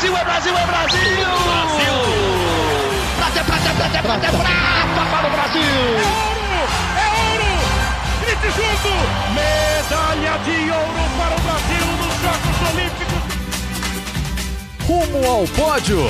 Brasil, é Brasil, é Brasil! Brasil! Prata, prata, prata, prata, prata para o Brasil! É ouro! É ouro! Grite junto! Medalha de ouro para o Brasil nos Jogos Olímpicos! Rumo ao pódio!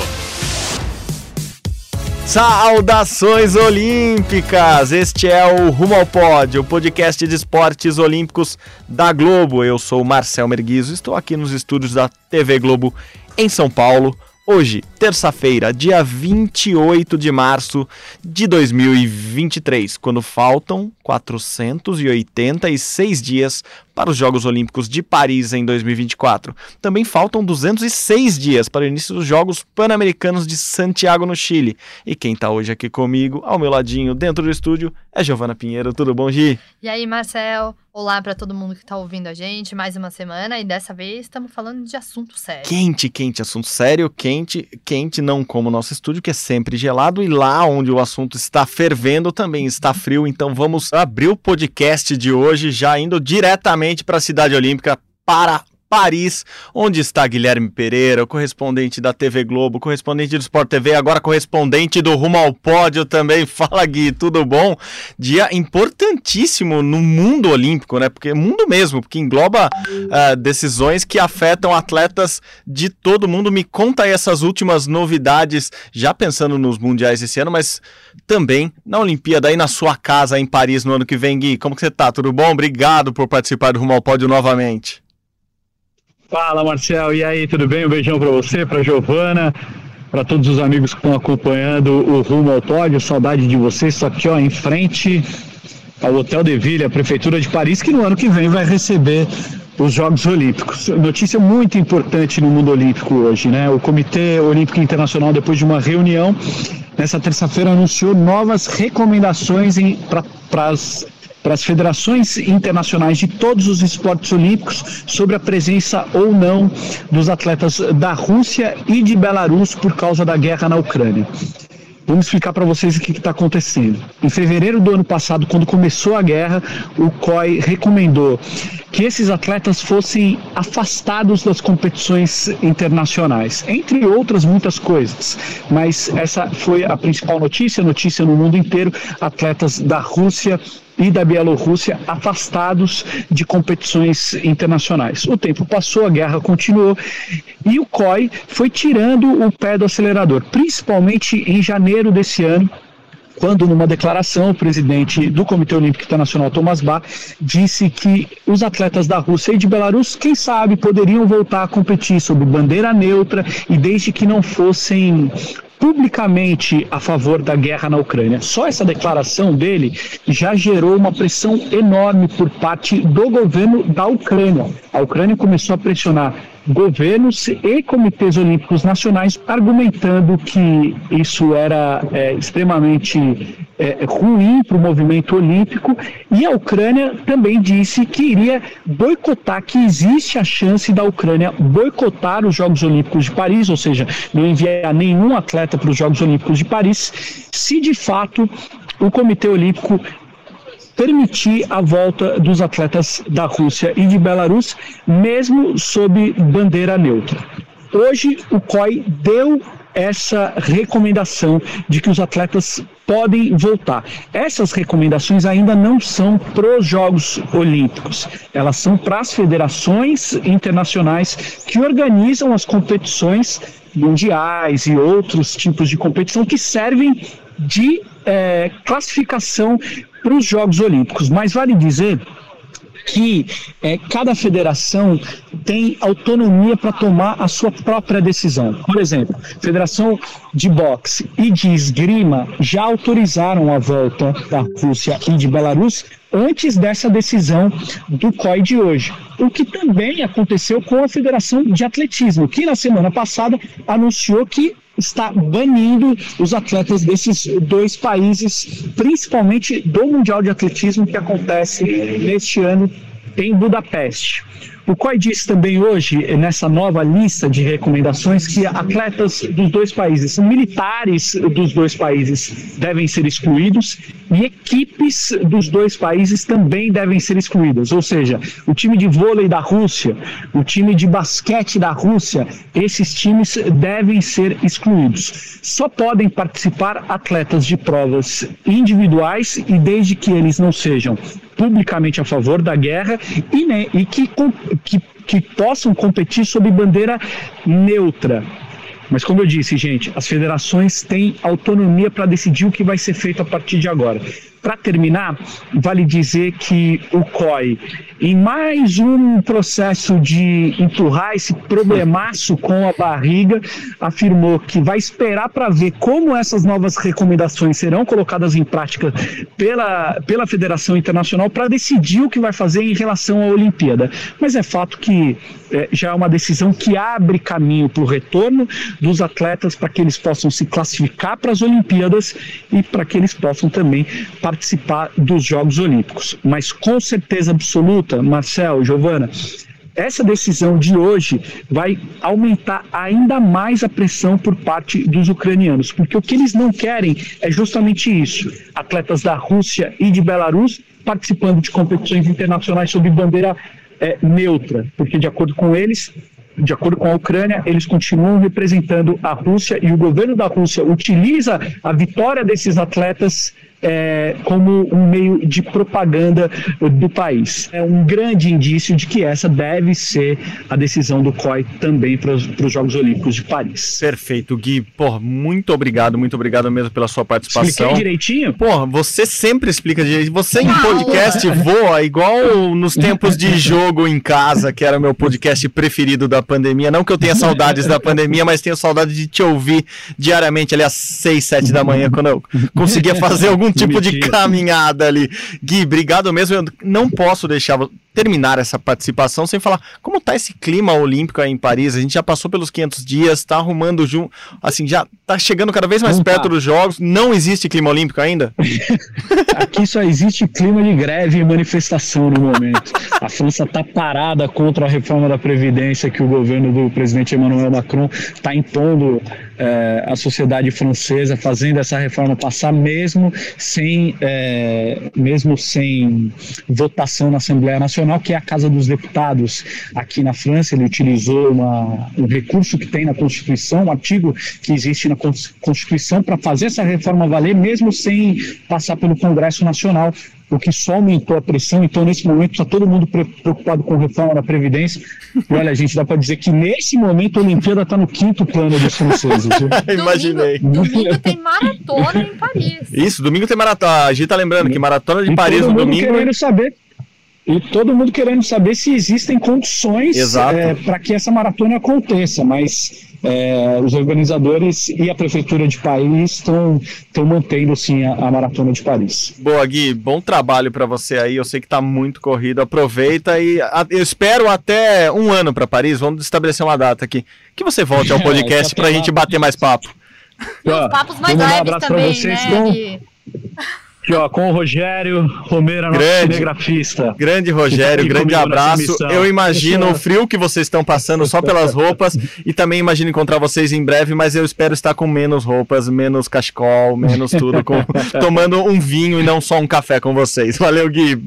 Saudações olímpicas! Este é o Rumo ao Pódio, o podcast de esportes olímpicos da Globo. Eu sou Marcel Merguizo, estou aqui nos estúdios da TV Globo em São Paulo. Hoje, terça-feira, dia 28 de março de 2023, quando faltam 486 dias para os Jogos Olímpicos de Paris em 2024. Também faltam 206 dias para o início dos Jogos Pan-Americanos de Santiago, no Chile. E quem está hoje aqui comigo, ao meu ladinho, dentro do estúdio, é Giovana Pinheiro. Tudo bom, Gi? E aí, Marcel? Olá para todo mundo que está ouvindo a gente. Mais uma semana e dessa vez estamos falando de assunto sério. Quente, quente, assunto sério, quente, quente, não como o nosso estúdio, que é sempre gelado, e lá onde o assunto está fervendo também está frio. Então vamos abrir o podcast de hoje já indo diretamente para a Cidade Olímpica para Paris, onde está Guilherme Pereira, o correspondente da TV Globo, correspondente do Sport TV, agora correspondente do Rumo ao Pódio também. Fala, Gui, tudo bom? Dia importantíssimo no mundo olímpico, né? Porque mundo mesmo, porque engloba uh, decisões que afetam atletas de todo mundo. Me conta aí essas últimas novidades, já pensando nos mundiais esse ano, mas também na Olimpíada aí na sua casa em Paris no ano que vem, Gui. Como que você tá? Tudo bom? Obrigado por participar do Rumo ao Pódio novamente. Fala, Marcel. E aí, tudo bem? Um beijão para você, para Giovana, para todos os amigos que estão acompanhando o Rumo ao Pódio. Saudade de vocês. Estou aqui, ó, em frente ao Hotel de Ville, a Prefeitura de Paris, que no ano que vem vai receber os Jogos Olímpicos. Notícia muito importante no mundo olímpico hoje, né? O Comitê Olímpico Internacional, depois de uma reunião, nessa terça-feira anunciou novas recomendações para as para as federações internacionais de todos os esportes olímpicos sobre a presença ou não dos atletas da Rússia e de Belarus por causa da guerra na Ucrânia. Vamos explicar para vocês o que está acontecendo. Em fevereiro do ano passado, quando começou a guerra, o COI recomendou que esses atletas fossem afastados das competições internacionais, entre outras muitas coisas. Mas essa foi a principal notícia, notícia no mundo inteiro: atletas da Rússia e da Bielorrússia afastados de competições internacionais. O tempo passou, a guerra continuou e o COI foi tirando o pé do acelerador, principalmente em janeiro desse ano, quando numa declaração o presidente do Comitê Olímpico Internacional, Thomas Bach, disse que os atletas da Rússia e de Belarus, quem sabe, poderiam voltar a competir sob bandeira neutra e desde que não fossem publicamente a favor da guerra na Ucrânia. Só essa declaração dele já gerou uma pressão enorme por parte do governo da Ucrânia. A Ucrânia começou a pressionar governos e comitês olímpicos nacionais argumentando que isso era é, extremamente é, ruim para o movimento olímpico. E a Ucrânia também disse que iria boicotar, que existe a chance da Ucrânia boicotar os Jogos Olímpicos de Paris, ou seja, não enviar nenhum atleta para os Jogos Olímpicos de Paris, se de fato o Comitê Olímpico permitir a volta dos atletas da Rússia e de Belarus, mesmo sob bandeira neutra. Hoje, o COI deu essa recomendação de que os atletas podem voltar. Essas recomendações ainda não são para os Jogos Olímpicos, elas são para as federações internacionais que organizam as competições mundiais e outros tipos de competição que servem de é, classificação para os Jogos Olímpicos. Mas vale dizer que é, cada federação tem autonomia para tomar a sua própria decisão. Por exemplo, Federação de Boxe e de Esgrima já autorizaram a volta da Rússia e de Belarus antes dessa decisão do COI de hoje. O que também aconteceu com a Federação de Atletismo, que na semana passada anunciou que está banindo os atletas desses dois países, principalmente do Mundial de Atletismo que acontece neste ano em Budapeste. O COI disse também hoje, nessa nova lista de recomendações, que atletas dos dois países, militares dos dois países devem ser excluídos e equipes dos dois países também devem ser excluídas. Ou seja, o time de vôlei da Rússia, o time de basquete da Rússia, esses times devem ser excluídos. Só podem participar atletas de provas individuais e desde que eles não sejam publicamente a favor da guerra e, né, e que, que, que possam competir sob bandeira neutra. Mas como eu disse, gente, as federações têm autonomia para decidir o que vai ser feito a partir de agora. Para terminar, vale dizer que o COI, em mais um processo de empurrar esse problemaço com a barriga, afirmou que vai esperar para ver como essas novas recomendações serão colocadas em prática pela, pela Federação Internacional para decidir o que vai fazer em relação à Olimpíada. Mas é fato que é, já é uma decisão que abre caminho para o retorno dos atletas para que eles possam se classificar para as Olimpíadas e para que eles possam também participar dos Jogos Olímpicos. Mas com certeza absoluta, Marcel, Giovana, essa decisão de hoje vai aumentar ainda mais a pressão por parte dos ucranianos, porque o que eles não querem é justamente isso: atletas da Rússia e de Belarus participando de competições internacionais sob bandeira é, neutra, porque de acordo com eles, de acordo com a Ucrânia, eles continuam representando a Rússia e o governo da Rússia utiliza a vitória desses atletas é, como um meio de propaganda do país. É um grande indício de que essa deve ser a decisão do COI também para os Jogos Olímpicos de Paris. Perfeito, Gui. Pô, muito obrigado, muito obrigado mesmo pela sua participação. Expliquei direitinho? Pô, você sempre explica direito. Você em podcast voa igual nos tempos de jogo em casa, que era o meu podcast preferido da pandemia. Não que eu tenha saudades da pandemia, mas tenho saudade de te ouvir diariamente ali às 6, 7 da manhã, quando eu conseguia fazer algum tipo de caminhada ali. Gui, obrigado mesmo. Eu não posso deixar terminar essa participação sem falar como tá esse clima olímpico aí em Paris. A gente já passou pelos 500 dias, tá arrumando junto, assim, já tá chegando cada vez mais não perto tá. dos jogos. Não existe clima olímpico ainda? Aqui só existe clima de greve e manifestação no momento. A França tá parada contra a reforma da previdência que o governo do presidente Emmanuel Macron está impondo é, a sociedade francesa fazendo essa reforma passar mesmo sem é, mesmo sem votação na Assembleia Nacional que é a Casa dos Deputados aqui na França. Ele utilizou uma, um recurso que tem na Constituição um artigo que existe na Constituição para fazer essa reforma valer mesmo sem passar pelo Congresso Nacional o que só aumentou a pressão. Então, nesse momento, está todo mundo preocupado com reforma da Previdência. E olha, a gente dá para dizer que nesse momento a Olimpíada está no quinto plano dos franceses. Imaginei. Domingo, domingo, tem maratona em Paris. Isso, domingo tem maratona. A gente está lembrando que maratona de e Paris no domingo. querendo saber. E todo mundo querendo saber se existem condições é, para que essa maratona aconteça, mas é, os organizadores e a prefeitura de Paris estão mantendo sim a, a, maratona de Paris. Boa, Gui, bom trabalho para você aí. Eu sei que está muito corrido. Aproveita e a, eu espero até um ano para Paris. Vamos estabelecer uma data aqui. Que você volte ao é, podcast para a gente bater mais papo. Os papos mais leves um também, vocês, né? Aqui, ó, com o Rogério Romero, nosso grande, cinegrafista. Grande Rogério, grande abraço. Eu imagino o frio que vocês estão passando só pelas roupas e também imagino encontrar vocês em breve, mas eu espero estar com menos roupas, menos cachecol, menos tudo, com, tomando um vinho e não só um café com vocês. Valeu, Gui.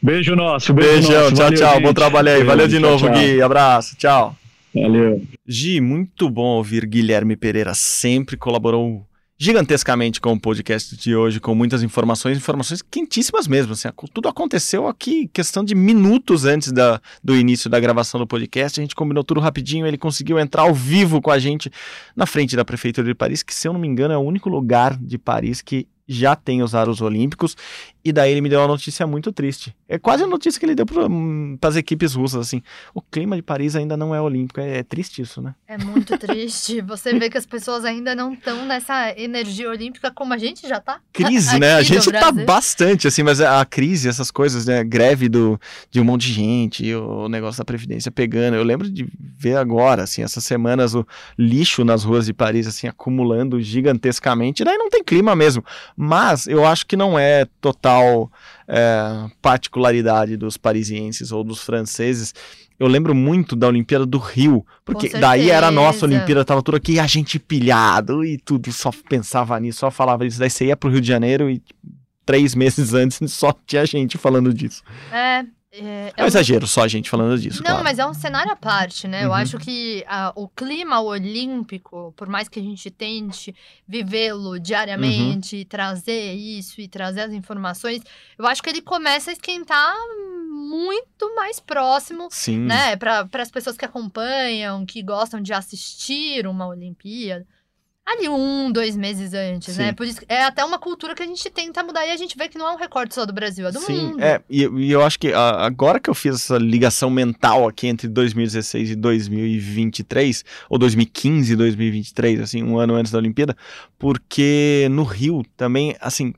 Beijo nosso, beijo Beijão, nosso. tchau, Valeu, tchau. Gente. Bom trabalho aí. Beijo, Valeu de novo, tchau. Gui. Abraço, tchau. Valeu. Gi, muito bom ouvir Guilherme Pereira. Sempre colaborou gigantescamente com o podcast de hoje, com muitas informações, informações quentíssimas mesmo. Assim, tudo aconteceu aqui, questão de minutos antes da, do início da gravação do podcast. A gente combinou tudo rapidinho, ele conseguiu entrar ao vivo com a gente na frente da Prefeitura de Paris, que, se eu não me engano, é o único lugar de Paris que já tem os aros olímpicos, e daí ele me deu uma notícia muito triste. É quase a notícia que ele deu para hum, as equipes russas, assim. O clima de Paris ainda não é olímpico, é, é triste isso, né? É muito triste. Você vê que as pessoas ainda não estão nessa energia olímpica como a gente já tá. Crise, né? A gente tá bastante, assim, mas a crise, essas coisas, né? Greve do, de um monte de gente, o negócio da Previdência pegando. Eu lembro de ver agora, assim, essas semanas, o lixo nas ruas de Paris, assim, acumulando gigantescamente, e daí não tem clima mesmo. Mas eu acho que não é total é, particularidade dos parisienses ou dos franceses. Eu lembro muito da Olimpíada do Rio, porque daí era a nossa. Olimpíada, tava tudo aqui, a gente pilhado e tudo, só pensava nisso, só falava disso. Daí você ia pro Rio de Janeiro e três meses antes só tinha gente falando disso. É, é, É um exagero só a gente falando disso, Não, claro. mas é um cenário à parte, né? Eu Uhum. acho que ah, o clima olímpico, por mais que a gente tente vivê-lo diariamente, e trazer isso e trazer as informações, eu acho que ele começa a esquentar muito mais próximo, Sim. né? Para as pessoas que acompanham, que gostam de assistir uma Olimpíada. Ali um, dois meses antes, né? Sim. Por isso é até uma cultura que a gente tenta mudar e a gente vê que não é um recorte só do Brasil, é do Sim, mundo. é, e, e eu acho que ah, agora que eu fiz essa ligação mental aqui entre 2016 e 2023, ou 2015 e 2023, assim, um ano antes da Olimpíada, porque no Rio também, assim,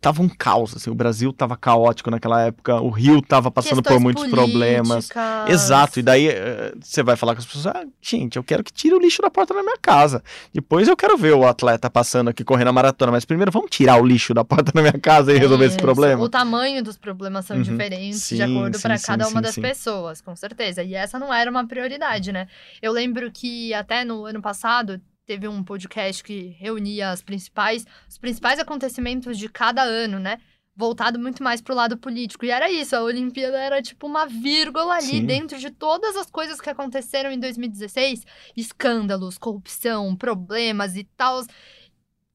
tava um caos, assim, o Brasil tava caótico naquela época, o Rio tava passando por Questões muitos problemas. políticas. Exato, e daí eh, você vai falar com as pessoas, ah, gente, eu quero que tire o lixo da porta da minha casa. Depois eu quero ver o atleta passando aqui correndo a maratona, mas primeiro vamos tirar o lixo da porta da minha casa e resolver esse problema. O tamanho dos problemas são Uhum. diferentes Sim, de acordo sim, para sim, cada uma sim, das sim. pessoas, com certeza. E essa não era uma prioridade, né? Eu lembro que até no ano passado teve um podcast que reunia as principais, os principais acontecimentos de cada ano, né? Voltado muito mais pro lado político. E era isso, a Olimpíada era tipo uma vírgula ali Sim. dentro de todas as coisas que aconteceram em 2016. Escândalos, corrupção, problemas e tal.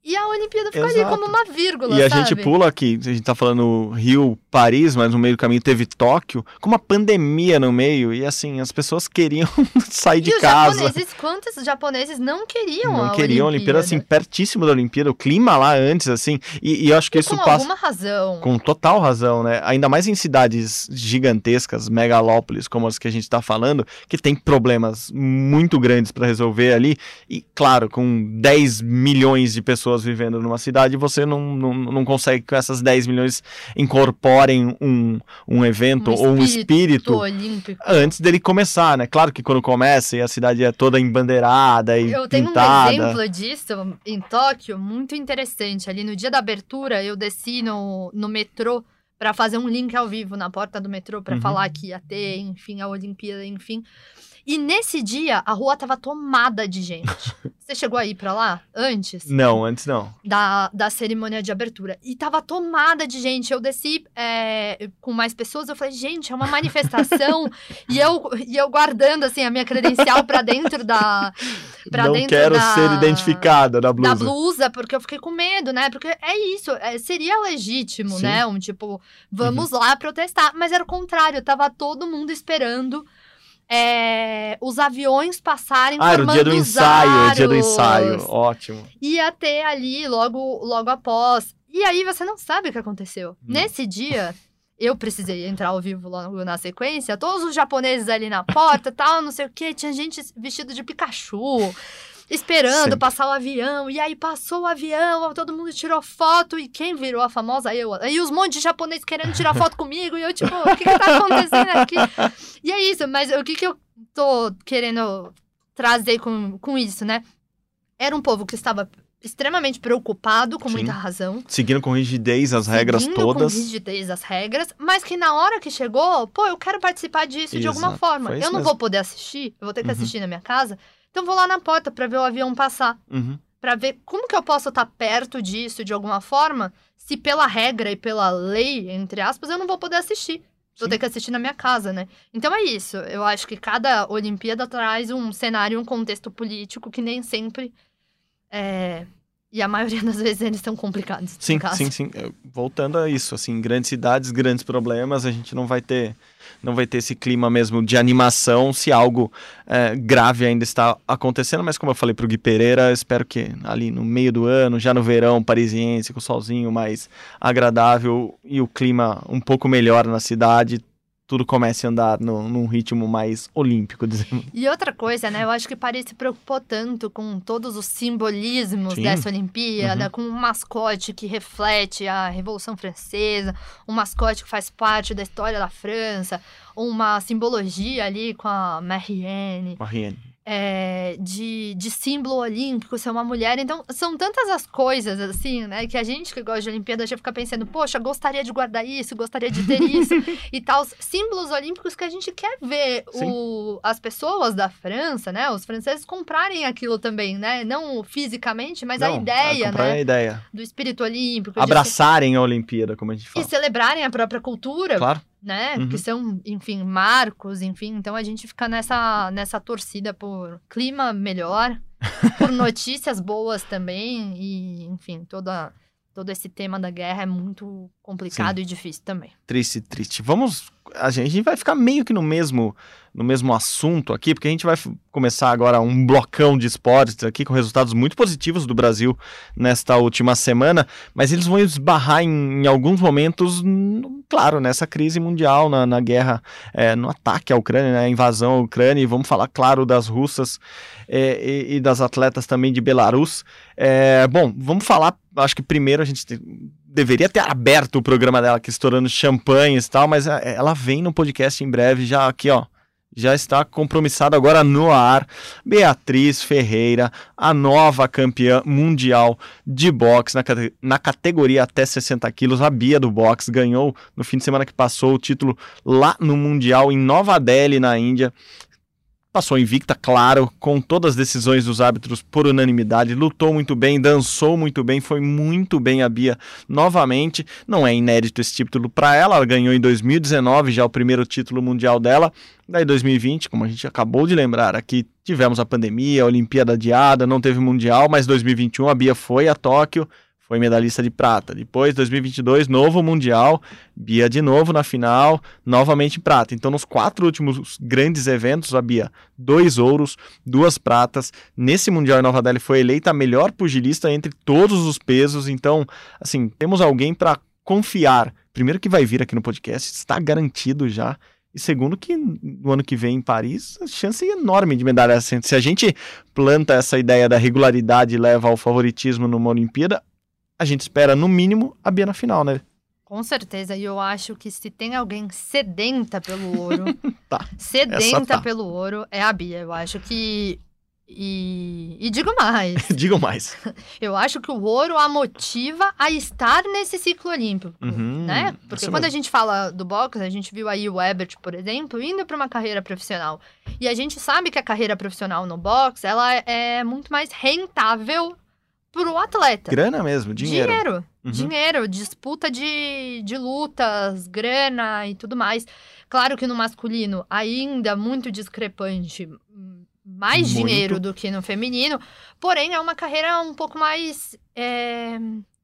E a Olimpíada ficou ali como uma vírgula, E a sabe? gente pula aqui, a gente tá falando Rio, Paris, mas no meio do caminho teve Tóquio, com uma pandemia no meio, e assim, as pessoas queriam sair de e os casa. japoneses, quantos japoneses não queriam Não a queriam a Olimpíada, assim, pertíssimo da Olimpíada, o clima lá antes, assim, e, e eu acho que E isso com passa. alguma razão. Com total razão, né? Ainda mais em cidades gigantescas, megalópolis, como as que a gente tá falando, que tem problemas muito grandes para resolver ali. E, claro, com 10 milhões de pessoas vivendo numa cidade, você não, não, não consegue que essas 10 milhões incorporem um, um evento ou um espírito olímpico. antes dele começar, né? Claro que quando começa e a cidade é toda embandeirada e Eu tenho pintada. um exemplo disso em Tóquio muito interessante. Ali no dia da abertura, eu desci no, no metrô para fazer um link ao vivo na porta do metrô para Uhum. falar que ia ter, enfim, a Olimpíada, enfim. E nesse dia, a rua tava tomada de gente. Você chegou aí pra lá antes? Não, antes não. da, da cerimônia de abertura. E tava tomada de gente. Eu desci é, com mais pessoas, eu falei, gente, é uma manifestação. e, eu, e eu guardando, assim, a minha credencial pra dentro da. Pra não dentro quero da, ser identificada na blusa. Da blusa, porque eu fiquei com medo, né? Porque é isso, é, seria legítimo, Sim. Uhum. né? Um tipo, vamos lá protestar. Mas era o contrário, tava todo mundo esperando. É, os aviões passarem Ah, era o dia do ensaio, o dia do aros ensaio. Ótimo. ia ter ali logo, logo após. E aí você não sabe o que aconteceu. Não. Nesse dia, eu precisei entrar ao vivo logo na sequência. Todos os japoneses ali na porta, tal, não sei o quê. Tinha gente vestido de Pikachu. Esperando Sempre. passar o avião, e aí passou o avião, todo mundo tirou foto, e quem virou a famosa eu? Aí os montes de japoneses querendo tirar foto comigo, e eu tipo, o que que tá acontecendo aqui? E é isso, mas o que que eu tô querendo trazer com, com isso, né? Era um povo que estava extremamente preocupado, com Sim. muita razão. Seguindo com rigidez as regras seguindo todas. com rigidez as regras, mas que na hora que chegou, pô, eu quero participar disso de alguma Exato, forma. Eu não mesmo. vou poder assistir, eu vou ter que Uhum. assistir na minha casa, então vou lá na porta pra ver o avião passar. Uhum. Pra ver como que eu posso estar perto disso de alguma forma, se pela regra e pela lei, entre aspas, eu não vou poder assistir. Vou Sim. ter que assistir na minha casa, né? Então é isso. Eu acho que cada Olimpíada traz um cenário, um contexto político que nem sempre é... E a maioria das vezes eles são complicados. Sim, sim, sim. É, Voltando a isso, assim, grandes cidades, grandes problemas, a gente não vai ter, não vai ter esse clima mesmo de animação se algo é, grave ainda está acontecendo. Mas como eu falei pro Gui Pereira, espero que ali no meio do ano, já no verão parisiense, com o solzinho mais agradável e o clima um pouco melhor na cidade, tudo comece a andar no, num ritmo mais olímpico, dizemos. E outra coisa, né? Eu acho que Paris se preocupou tanto com todos os simbolismos Sim. dessa Olimpíada, Uhum. com um mascote que reflete a Revolução Francesa, um mascote que faz parte da história da França, uma simbologia ali com a Marianne. Marianne. É, de, de símbolo olímpico, ser uma mulher. Então, são tantas as coisas, assim, né? Que a gente que gosta de Olimpíada já fica pensando, poxa, gostaria de guardar isso, gostaria de ter isso e tal. Símbolos olímpicos que a gente quer ver o, as pessoas da França, né? Os franceses comprarem aquilo também, né? Não fisicamente, mas a Não, ideia, né? a ideia. Do espírito olímpico. Abraçarem a Olimpíada, como a gente fala. E celebrarem a própria cultura Claro. Né? Uhum. Que são, enfim, marcos, enfim. Então a gente fica nessa, nessa torcida por clima melhor, por notícias boas também. E, enfim, toda, todo esse tema da guerra é muito complicado e difícil também. Triste, triste. Vamos. A gente, vai ficar meio que no mesmo, no mesmo assunto aqui, porque a gente vai começar agora um blocão de esportes aqui com resultados muito positivos do Brasil nesta última semana, mas eles vão esbarrar em, em alguns momentos, claro, nessa crise mundial, na, na guerra, é, no ataque à Ucrânia, né, a invasão à Ucrânia, e vamos falar, claro, das russas é, e, e das atletas também de Belarus. É, bom, vamos falar, acho que primeiro a gente tem- deveria ter aberto o programa dela aqui, estourando champanhes e tal, mas é, ela vem no podcast em breve, já aqui, ó. Já está compromissada agora no ar. Beatriz Ferreira, a nova campeã mundial de boxe na, na categoria até 60 quilos. A Bia do boxe ganhou no fim de semana que passou o título lá no Mundial em Nova Delhi, na Índia. Passou invicta, claro, com todas as decisões dos árbitros por unanimidade, lutou muito bem, dançou muito bem, foi muito bem a Bia novamente. Não é inédito esse título para ela, ela ganhou em 2019 já o primeiro título mundial dela. Daí 2020, como a gente acabou de lembrar aqui, tivemos a pandemia, a Olimpíada adiada, não teve mundial, mas 2021 a Bia foi a Tóquio, foi medalhista de prata. Depois 2022, novo mundial, Bia de novo na final, novamente prata. Então nos quatro últimos grandes eventos, a Bia dois ouros, duas pratas. Nesse Mundial em Nova Delhi foi eleita a melhor pugilista entre todos os pesos. Então, assim, temos alguém para confiar. Primeiro que vai vir aqui no podcast, está garantido já. E segundo que no ano que vem em Paris, a chance é enorme de medalha. Se a gente planta essa ideia da regularidade e leva ao favoritismo numa Olimpíada, a gente espera no mínimo a Bia na final, né? Com certeza, e eu acho que se tem alguém sedenta pelo ouro, Tá, sedenta tá. pelo ouro, é a Bia. Eu acho que. E, e digo mais, Digam mais. eu acho que o ouro a motiva a estar nesse ciclo olímpico, Uhum, né? Porque quando a mesmo. gente fala do boxe, a gente viu aí o Ebert, por exemplo, indo para uma carreira profissional. E a gente sabe que a carreira profissional no boxe, ela é muito mais rentável pro atleta. Grana mesmo, dinheiro. Dinheiro. Uhum. Dinheiro, disputa de, de lutas, grana e tudo mais. Claro que no masculino ainda muito discrepante, mais Muito. dinheiro do que no feminino, porém é uma carreira um pouco mais. é,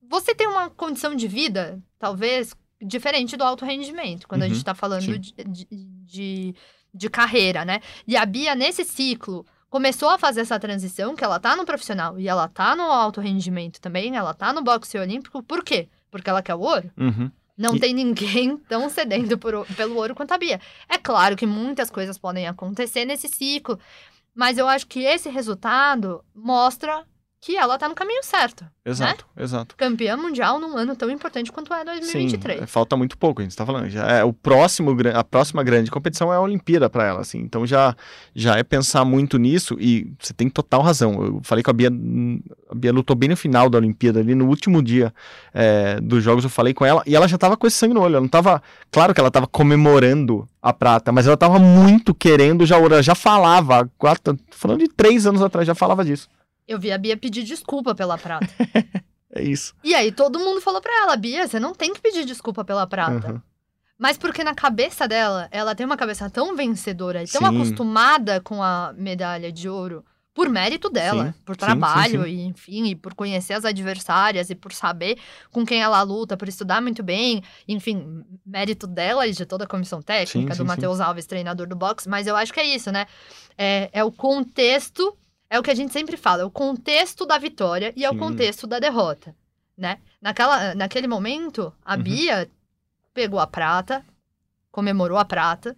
Você tem uma condição de vida, talvez, diferente do alto rendimento, quando a Uhum, gente tá falando sim. de, de, de, de carreira, né? E a Bia, nesse ciclo, começou a fazer essa transição, que ela tá no profissional e ela tá no alto rendimento também, ela tá no boxe olímpico, por quê? Porque ela quer o ouro? Uhum. Não E- tem ninguém tão sedento por pelo ouro quanto a Bia. É claro que muitas coisas podem acontecer nesse ciclo, mas eu acho que esse resultado mostra que ela tá no caminho certo. Exato, exato. Campeã mundial num ano tão importante quanto é 2023. Sim, falta muito pouco, a gente tá falando. Já é o próximo, a próxima grande competição é a Olimpíada para ela, assim. Então já já é pensar muito nisso e você tem total razão. Eu falei com a Bia, a Bia lutou bem no final da Olimpíada, ali no último dia é, dos jogos eu falei com ela e ela já tava com esse sangue no olho. Ela não tava, claro que ela tava comemorando a prata, mas ela tava muito querendo já já falava, quatro, falando de três anos atrás, já falava disso. Eu vi a Bia pedir desculpa pela prata. É isso. e aí todo mundo falou pra ela, Bia, você não tem que pedir desculpa pela prata. Uhum. Mas porque na cabeça dela, ela tem uma cabeça tão vencedora e tão Sim. acostumada com a medalha de ouro por mérito dela, Sim, por trabalho sim, e enfim, e por conhecer as adversárias e por saber com quem ela luta, por estudar muito bem, enfim, mérito dela e de toda a comissão técnica do Matheus Alves, treinador do boxe, mas eu acho que é isso, né? É, é o contexto, é o que a gente sempre fala, é o contexto da vitória e é o Sim. contexto da derrota, né? Naquela, naquele momento, a Uhum. Bia pegou a prata, comemorou a prata,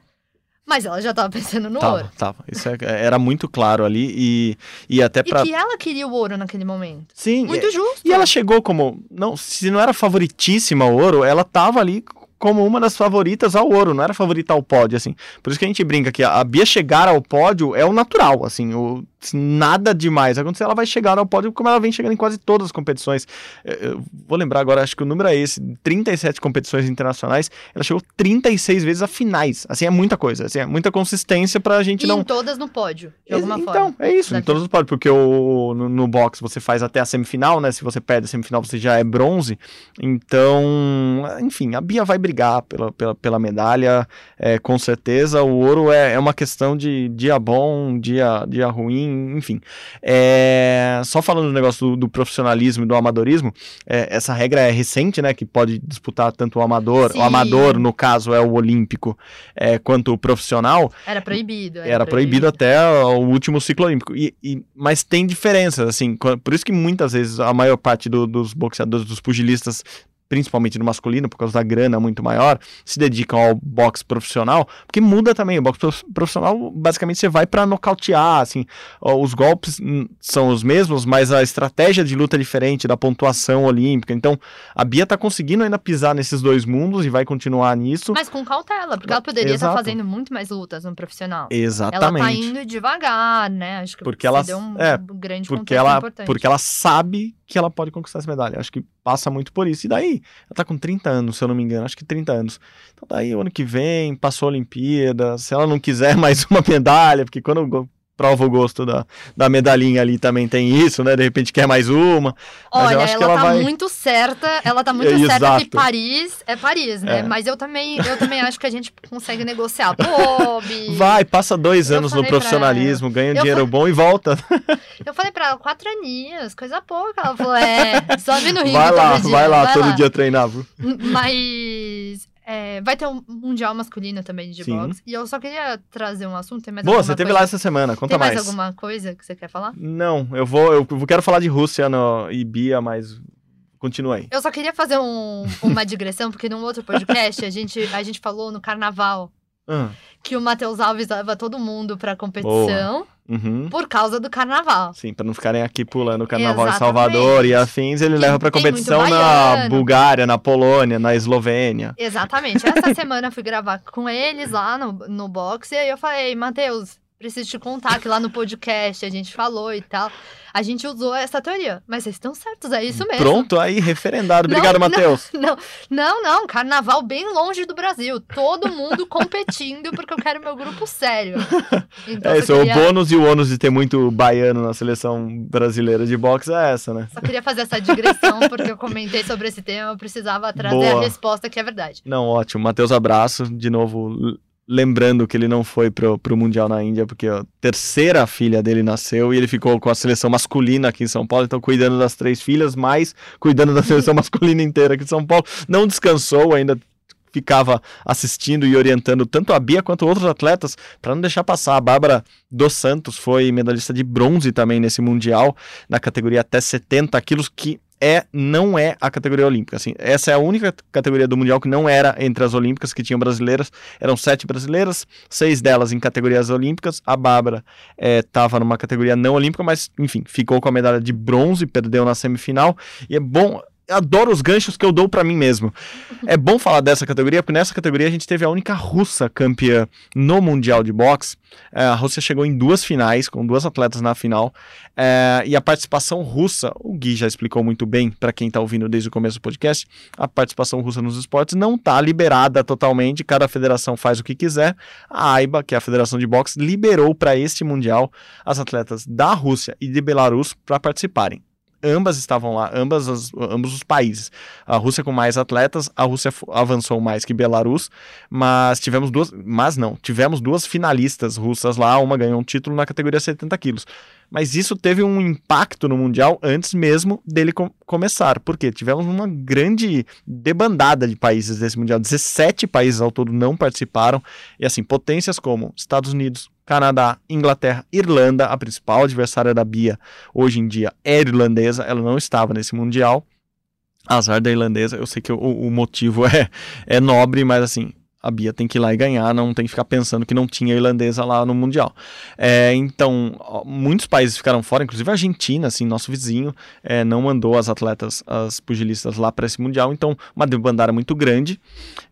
mas ela já tava pensando no Tava, ouro. tava. Isso é- era muito claro ali e, e até pra. E que ela queria o ouro naquele momento. Sim, Muito justo. E ela chegou como. Não, se não era favoritíssima ao ouro, ela tava ali como uma das favoritas ao ouro, não era favorita ao pódio, assim. Por isso que a gente brinca que a Bia chegar ao pódio é o natural, assim, o, nada demais acontecer, ela vai chegar ao pódio como ela vem chegando em quase todas as competições. Eu, vou lembrar agora, acho que o número é esse, 37 competições internacionais, ela chegou 36 vezes a finais, assim, é muita coisa, assim, é muita consistência pra gente E não... em todas no pódio, de alguma então, forma. é isso, em Daqui. todos os pódios, porque o, no, no box você faz até a semifinal, né? Se você perde a semifinal, você já é bronze. Então, enfim, a Bia vai brigar pela, pela, pela medalha, é, com certeza. O ouro é, é uma questão de dia bom, dia, dia ruim, enfim. É, só falando do negócio do, do profissionalismo e do amadorismo, é, essa regra é recente, né? Que pode disputar tanto o amador, Sim. o amador, no caso, é o olímpico, é, quanto o profissional Era proibido. era proibido até o último ciclo olímpico. E, e- mas tem diferenças, assim. Por isso que muitas vezes a maior parte do- dos boxeadores, dos pugilistas, principalmente no masculino, por causa da grana muito maior, se dedicam ao boxe profissional, porque muda também. O boxe prof- profissional, basicamente, você vai pra nocautear, assim. Os golpes hum, são os mesmos, mas a estratégia de luta é diferente da pontuação olímpica. Então, a Bia tá conseguindo ainda pisar nesses dois mundos e vai continuar nisso. Mas com cautela, porque ela poderia estar Exato. fazendo muito mais lutas no profissional. Ela Exatamente. tá indo devagar, né? Acho que Porque ela- deu um é, grande porque ela, importante. porque ela sabe que ela pode conquistar essa medalha. Acho que passa muito por isso. E daí, ela tá com 30 anos, se eu não me engano, acho que 30 anos. Então daí, o ano que vem, passou a Olimpíada, se ela não quiser mais uma medalha, porque quando prova o gosto da, da medalhinha ali também tem isso, né? De repente quer mais uma. Olha, acho ela, que ela tá vai- muito certa, ela tá muito É, certa que exato. Paris é Paris, né? É. Mas eu também, eu também acho que a gente consegue negociar. Pô, Bi, Vai, passa dois anos no falei profissionalismo, ganha um dinheiro bom e volta. Eu falei pra ela, quatro aninhos, coisa pouca. Ela falou, é, sobe no ringue vai lá, vai lá, todo dia treinar. Mas é, vai ter um mundial masculino também de Sim. boxe. E eu só queria trazer um assunto. Tem mais Boa, você teve coisa? lá essa semana, conta Tem mais, mais. alguma coisa que você quer falar? Não, eu vou, eu quero falar de Rússia no, e Bia, mas continua aí. Eu só queria fazer um- uma digressão, porque num outro podcast a gente, a gente falou no carnaval Ah, que o Matheus Alves leva todo mundo pra competição uhum. por causa do carnaval. Sim, para não ficarem aqui pulando o carnaval em. Salvador e afins, ele Que leva para competição na. Bulgária, na Polônia, na Eslovênia. Exatamente. Essa semana eu fui gravar com eles lá no, no box e aí eu falei, Matheus, preciso te contar que lá no podcast a gente falou e tal. A gente usou essa teoria, mas vocês estão certos, é isso mesmo. Pronto, aí, referendado. Obrigado. Matheus. Não, não, não, carnaval bem longe do Brasil. Todo mundo competindo porque eu quero meu grupo sério. Então É isso, queria, o bônus e o ônus de ter muito baiano na seleção brasileira de boxe é essa, né? só queria fazer essa digressão porque eu comentei sobre esse tema, eu precisava trazer Boa. a resposta que é verdade. Não, ótimo. Matheus, abraço. De novo, lembrando que ele não foi pro, pro Mundial na Índia, porque a terceira filha dele nasceu e ele ficou com a seleção masculina aqui em São Paulo, então cuidando das três filhas, mais cuidando da seleção masculina inteira aqui em São Paulo. Não descansou, ainda ficava assistindo e orientando tanto a Bia quanto outros atletas para não deixar passar. A Bárbara dos Santos foi medalhista de bronze também nesse Mundial, na categoria até 70 quilos, que é, não é a categoria olímpica. Assim, essa é a única categoria do Mundial que não era entre as olímpicas, que tinham brasileiras. Eram sete brasileiras, seis delas em categorias olímpicas. A Bárbara estava numa categoria não olímpica, mas, enfim, ficou com a medalha de bronze, perdeu na semifinal. E é bom. Adoro os ganchos que eu dou pra mim mesmo. É bom falar dessa categoria, porque nessa categoria a gente teve a única russa campeã no Mundial de Boxe. É, a Rússia chegou em duas finais, com duas atletas na final. É, e a participação russa, o Gui já explicou muito bem para quem está ouvindo desde o começo do podcast, a participação russa nos esportes não está liberada totalmente, cada federação faz o que quiser. A AIBA, que é a Federação de Boxe, liberou para este Mundial as atletas da Rússia e de Belarus para participarem. Ambas estavam lá, ambas as- ambos os países. A Rússia com mais atletas, a Rússia avançou mais que Belarus, mas tivemos duas, mas não, tivemos duas finalistas russas lá, uma ganhou um título na categoria 70 quilos. Mas isso teve um impacto no Mundial antes mesmo dele com- começar, porque tivemos uma grande debandada de países desse Mundial. 17 países ao todo não participaram, e assim, potências como Estados Unidos, Canadá, Inglaterra, Irlanda, a principal adversária da Bia hoje em dia é irlandesa, ela não estava nesse Mundial. Azar da irlandesa, eu sei que o, o motivo é, é nobre, mas assim, a Bia tem que ir lá e ganhar, não tem que ficar pensando que não tinha irlandesa lá no Mundial. É, então, muitos países ficaram fora, inclusive a Argentina, assim, nosso vizinho, é, não mandou as atletas, as pugilistas lá para esse Mundial. Então, uma debandada muito grande,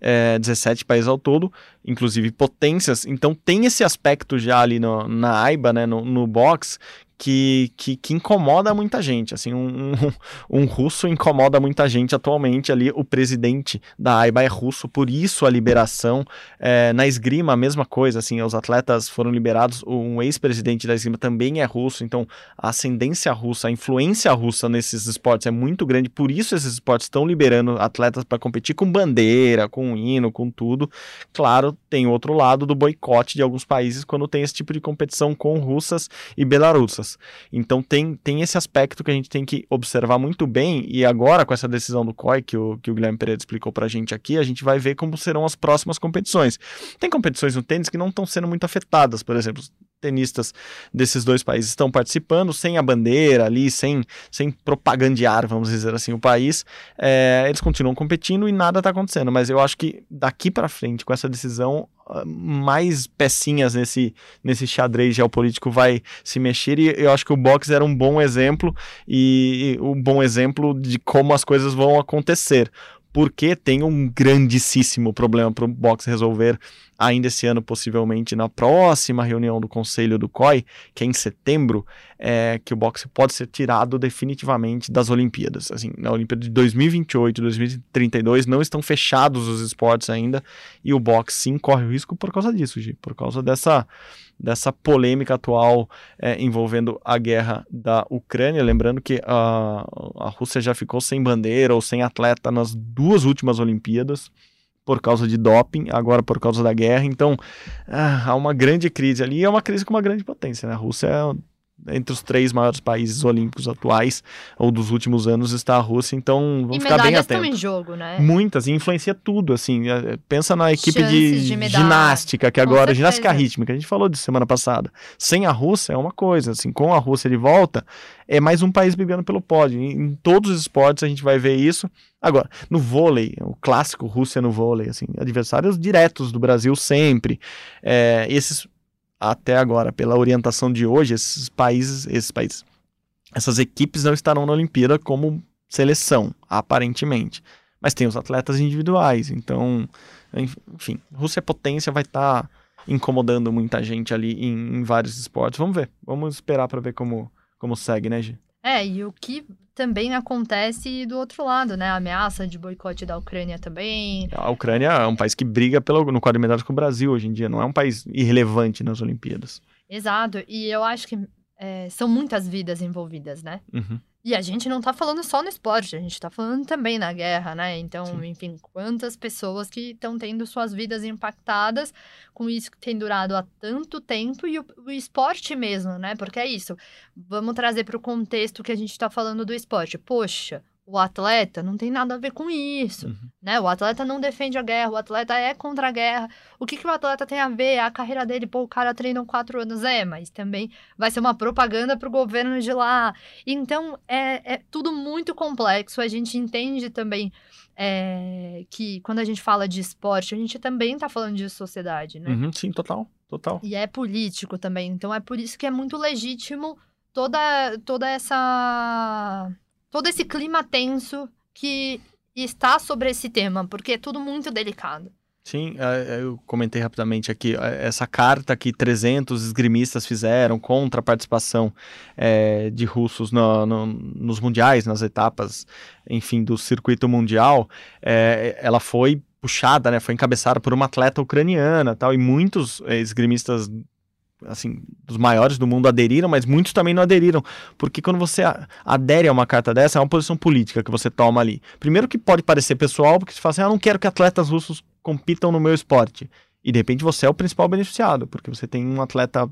é, 17 países ao todo, inclusive potências. Então, tem esse aspecto já ali no, na AIBA, né, no, no box, que, que, que, incomoda muita gente. Assim, um, um, um, russo incomoda muita gente atualmente ali. O presidente da AIBA é russo, por isso a liberação. É, na esgrima, a mesma coisa. Assim, os atletas foram liberados. Um ex-presidente da esgrima também é russo. Então, a ascendência russa, a influência russa nesses esportes é muito grande. Por isso, esses esportes estão liberando atletas para competir com bandeira, com hino, com tudo. Claro, tem outro lado do boicote de alguns países quando tem esse tipo de competição com russas e Então tem, tem esse aspecto que a gente tem que observar muito bem, e agora com essa decisão do COI, que o, que o Guilherme Pereira explicou pra gente aqui, a gente vai ver como serão as próximas competições. Tem competições no tênis que não estão sendo muito afetadas, por exemplo, tenistas desses dois países estão participando sem a bandeira ali, sem, sem propagandear, vamos dizer assim, o país. É, eles continuam competindo e nada está acontecendo. Mas eu acho que daqui para frente, com essa decisão, mais pecinhas nesse, nesse xadrez geopolítico vai se mexer. E eu acho que o boxe era um bom exemplo e, e um bom exemplo de como as coisas vão acontecer porque tem um grandíssimo problema para o boxe resolver ainda esse ano, possivelmente na próxima reunião do Conselho do COI, que é em setembro, é que o boxe pode ser tirado definitivamente das Olimpíadas. Assim, na Olimpíada de 2028 2032 não estão fechados os esportes ainda, e o boxe sim corre o risco por causa disso, Gi, por causa dessa dessa polêmica atual é, envolvendo a guerra da Ucrânia. Lembrando que a, a Rússia já ficou sem bandeira ou sem atleta nas duas últimas Olimpíadas por causa de doping, agora por causa da guerra. Então ah, há uma grande crise ali. É uma crise com uma grande potência. Né? A Rússia é entre os três maiores países olímpicos atuais ou dos últimos anos está a Rússia, então vamos ficar bem atentos. estão em jogo, né? Muitas, e influencia tudo, assim, é, pensa na equipe de, de ginástica, que agora, ginástica rítmica, a gente falou disso semana passada, sem a Rússia é uma coisa, assim, com a Rússia de volta, é mais um país brigando pelo pódio, em, em todos os esportes a gente vai ver isso, Agora, no vôlei, o clássico Rússia no vôlei, assim, adversários diretos do Brasil sempre. É, esses até agora, pela orientação de hoje, esses países, esses países, essas equipes não estarão na Olimpíada como seleção, aparentemente. Mas tem os atletas individuais, então, enfim, Rússia potência vai estar tá incomodando muita gente ali em, em, vários esportes. Vamos ver, vamos esperar para ver como, como segue, né, Gi? É, e o que também acontece do outro lado, né? A ameaça de boicote da Ucrânia também. A Ucrânia é um país que briga pelo, no quadro de medalhas com o Brasil hoje em dia, não é um país irrelevante nas Olimpíadas. Exato, e eu acho que é, são muitas vidas envolvidas, né? Uhum. E a gente não tá falando só no esporte, a gente tá falando também na guerra, né? Então, Sim. enfim, quantas pessoas que estão tendo suas vidas impactadas com isso que tem durado há tanto tempo e o, o esporte mesmo, né? Porque é isso. Vamos trazer para o contexto que a gente tá falando do esporte. Poxa, o atleta não tem nada a ver com isso, uhum. né? O atleta não defende a guerra, o atleta é contra a guerra. O que, que o atleta tem a ver? A carreira dele, pô, o cara treina quatro anos, é, mas também vai ser uma propaganda para o governo de lá. Então, é, é tudo muito complexo. A gente entende também é, que quando a gente fala de esporte, a gente também está falando de sociedade, né? Uhum, sim, total, total. E é político também. Então, é por isso que é muito legítimo toda, toda essa todo esse clima tenso que está sobre esse tema, porque é tudo muito delicado. Sim, é, é, eu comentei rapidamente aqui, é, essa carta que 300 esgrimistas fizeram contra a participação é, de russos no, no, nos mundiais, nas etapas, enfim, do circuito mundial, é, ela foi puxada, né, foi encabeçada por uma atleta ucraniana tal, e muitos esgrimistas assim, dos maiores do mundo aderiram, mas muitos também não aderiram, porque quando você adere a uma carta dessa, é uma posição política que você toma ali. Primeiro que pode parecer pessoal, porque você fala assim, ah, não quero que atletas russos compitam no meu esporte. E de repente você é o principal beneficiado, porque você tem um atleta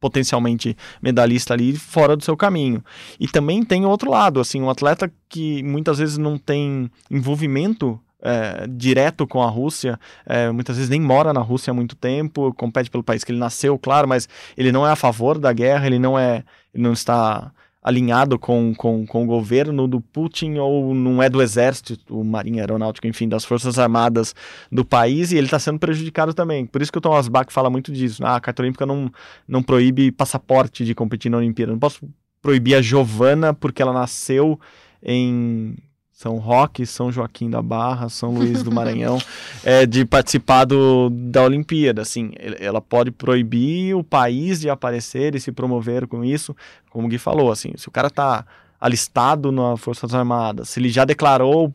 potencialmente medalhista ali fora do seu caminho. E também tem o outro lado, assim, um atleta que muitas vezes não tem envolvimento é, direto com a Rússia, é, muitas vezes nem mora na Rússia há muito tempo, compete pelo país que ele nasceu, claro, mas ele não é a favor da guerra, ele não é, ele não está alinhado com, com, com o governo do Putin ou não é do exército, marinha aeronáutico, enfim, das forças armadas do país e ele está sendo prejudicado também. Por isso que o Thomas Bach fala muito disso. Ah, a carta olímpica não, não proíbe passaporte de competir na Olimpíada. Não posso proibir a Giovana porque ela nasceu em são Roque, São Joaquim da Barra, São Luís do Maranhão, é, de participar do, da Olimpíada. Assim, ela pode proibir o país de aparecer e se promover com isso, como o Gui falou. Assim, se o cara está alistado nas Forças Armadas, se ele já declarou